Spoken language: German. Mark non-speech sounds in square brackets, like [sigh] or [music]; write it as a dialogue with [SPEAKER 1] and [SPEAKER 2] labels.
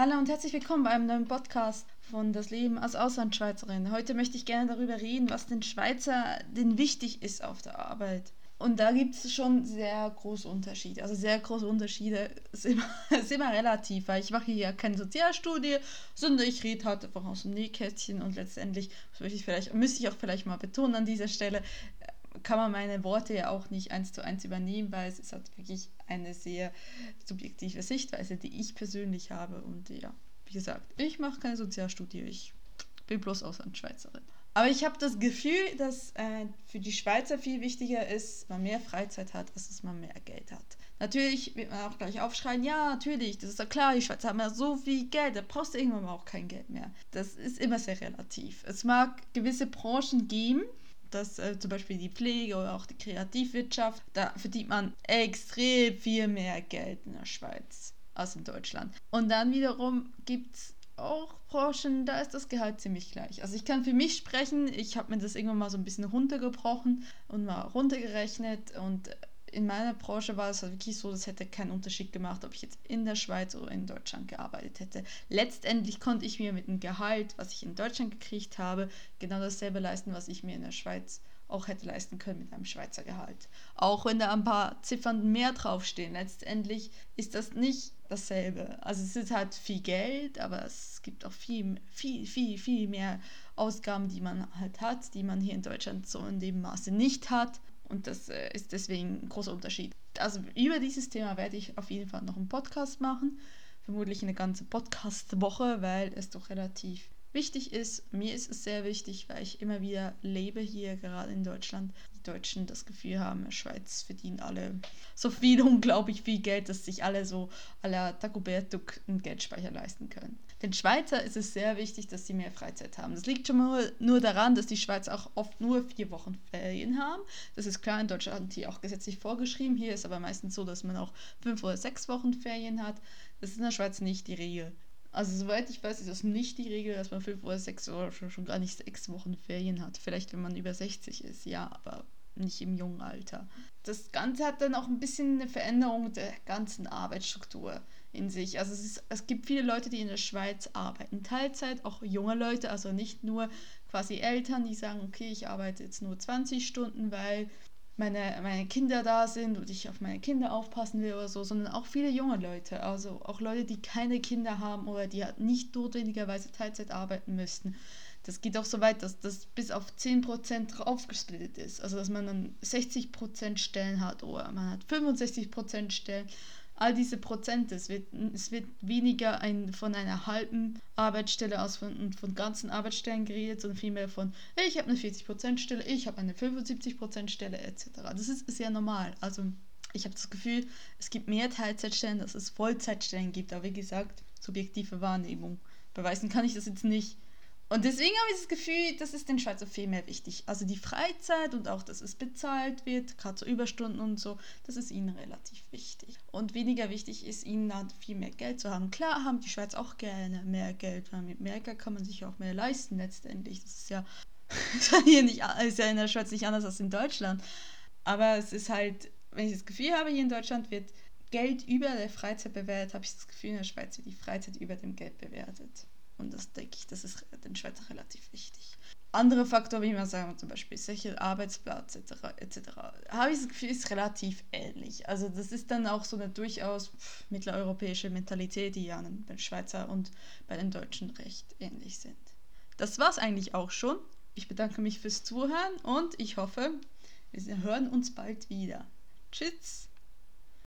[SPEAKER 1] Hallo und herzlich willkommen bei einem neuen Podcast von Das Leben als Auslandschweizerin. Heute möchte ich gerne darüber reden, was den Schweizer denn wichtig ist auf der Arbeit. Und da gibt es schon sehr große Unterschiede. Also sehr große Unterschiede ist immer, [laughs] ist immer relativ, weil ich mache hier keine Sozialstudie, sondern ich rede halt einfach aus dem Nähkästchen und letztendlich, ich vielleicht, müsste ich auch vielleicht mal betonen an dieser Stelle, kann man meine Worte ja auch nicht eins zu eins übernehmen, weil es ist halt wirklich eine sehr subjektive Sichtweise, die ich persönlich habe. Und ja, wie gesagt, ich mache keine Sozialstudie, ich bin bloß Auslandschweizerin. Aber ich habe das Gefühl, dass äh, für die Schweizer viel wichtiger ist, dass man mehr Freizeit hat, als dass man mehr Geld hat. Natürlich wird man auch gleich aufschreien, ja, natürlich, das ist ja klar, die Schweizer haben ja so viel Geld, da brauchst du irgendwann mal auch kein Geld mehr. Das ist immer sehr relativ. Es mag gewisse Branchen geben, dass äh, zum Beispiel die Pflege oder auch die Kreativwirtschaft, da verdient man extrem viel mehr Geld in der Schweiz als in Deutschland. Und dann wiederum gibt es auch Branchen, da ist das Gehalt ziemlich gleich. Also ich kann für mich sprechen, ich habe mir das irgendwann mal so ein bisschen runtergebrochen und mal runtergerechnet und in meiner Branche war es halt wirklich so, das hätte keinen Unterschied gemacht, ob ich jetzt in der Schweiz oder in Deutschland gearbeitet hätte. Letztendlich konnte ich mir mit dem Gehalt, was ich in Deutschland gekriegt habe, genau dasselbe leisten, was ich mir in der Schweiz auch hätte leisten können mit einem Schweizer Gehalt. Auch wenn da ein paar Ziffern mehr draufstehen, letztendlich ist das nicht dasselbe. Also es ist halt viel Geld, aber es gibt auch viel, viel, viel, viel mehr Ausgaben, die man halt hat, die man hier in Deutschland so in dem Maße nicht hat. Und das äh, ist deswegen ein großer Unterschied. Also über dieses Thema werde ich auf jeden Fall noch einen Podcast machen. Vermutlich eine ganze Podcast-Woche, weil es doch relativ wichtig ist. Mir ist es sehr wichtig, weil ich immer wieder lebe hier, gerade in Deutschland. Die Deutschen das Gefühl haben, Schweiz verdienen alle so viel, [laughs] unglaublich viel Geld, dass sich alle so à la Dagobert einen Geldspeicher leisten können. Den Schweizer ist es sehr wichtig, dass sie mehr Freizeit haben. Das liegt schon mal nur daran, dass die Schweizer auch oft nur vier Wochen Ferien haben. Das ist klar in Deutschland hier auch gesetzlich vorgeschrieben. Hier ist aber meistens so, dass man auch fünf oder sechs Wochen Ferien hat. Das ist in der Schweiz nicht die Regel. Also soweit ich weiß, ist das nicht die Regel, dass man fünf oder sechs oder schon, schon gar nicht sechs Wochen Ferien hat. Vielleicht, wenn man über 60 ist, ja, aber nicht im jungen Alter. Das Ganze hat dann auch ein bisschen eine Veränderung der ganzen Arbeitsstruktur in sich. Also es, ist, es gibt viele Leute, die in der Schweiz arbeiten, Teilzeit, auch junge Leute, also nicht nur quasi Eltern, die sagen, okay, ich arbeite jetzt nur 20 Stunden, weil meine, meine Kinder da sind und ich auf meine Kinder aufpassen will oder so, sondern auch viele junge Leute, also auch Leute, die keine Kinder haben oder die halt nicht notwendigerweise Teilzeit arbeiten müssten. Das geht auch so weit, dass das bis auf 10% draufgesplittet ist. Also dass man dann 60% Stellen hat oder man hat 65% Stellen all diese Prozente, es wird, es wird weniger ein, von einer halben Arbeitsstelle aus von, von ganzen Arbeitsstellen geredet, sondern vielmehr von, ich habe eine 40% Stelle, ich habe eine 75% Stelle etc. Das ist, ja normal. Also ich habe das Gefühl, es gibt mehr Teilzeitstellen, dass es Vollzeitstellen gibt, aber wie gesagt, subjektive Wahrnehmung. Beweisen kann ich das jetzt nicht. Und deswegen habe ich das Gefühl, das ist den Schweizer viel mehr wichtig. Also die Freizeit und auch, dass es bezahlt wird, gerade so Überstunden und so, das ist ihnen relativ wichtig. Und weniger wichtig ist ihnen dann viel mehr Geld zu haben. Klar haben die Schweiz auch gerne mehr Geld, weil mit mehr Geld kann man sich auch mehr leisten letztendlich. Das ist ja, [laughs] hier nicht, ist ja in der Schweiz nicht anders als in Deutschland. Aber es ist halt, wenn ich das Gefühl habe, hier in Deutschland wird Geld über der Freizeit bewertet, habe ich das Gefühl, in der Schweiz wird die Freizeit über dem Geld bewertet. Und das denke ich, das ist den Schweizer relativ wichtig. Andere Faktoren, wie man sagen, zum Beispiel sicher Arbeitsplatz etc. etc. habe ich das Gefühl, ist relativ ähnlich. Also das ist dann auch so eine durchaus mitteleuropäische Mentalität, die ja den Schweizer und bei den Deutschen recht ähnlich sind. Das war es eigentlich auch schon. Ich bedanke mich fürs Zuhören und ich hoffe, wir hören uns bald wieder. Tschüss!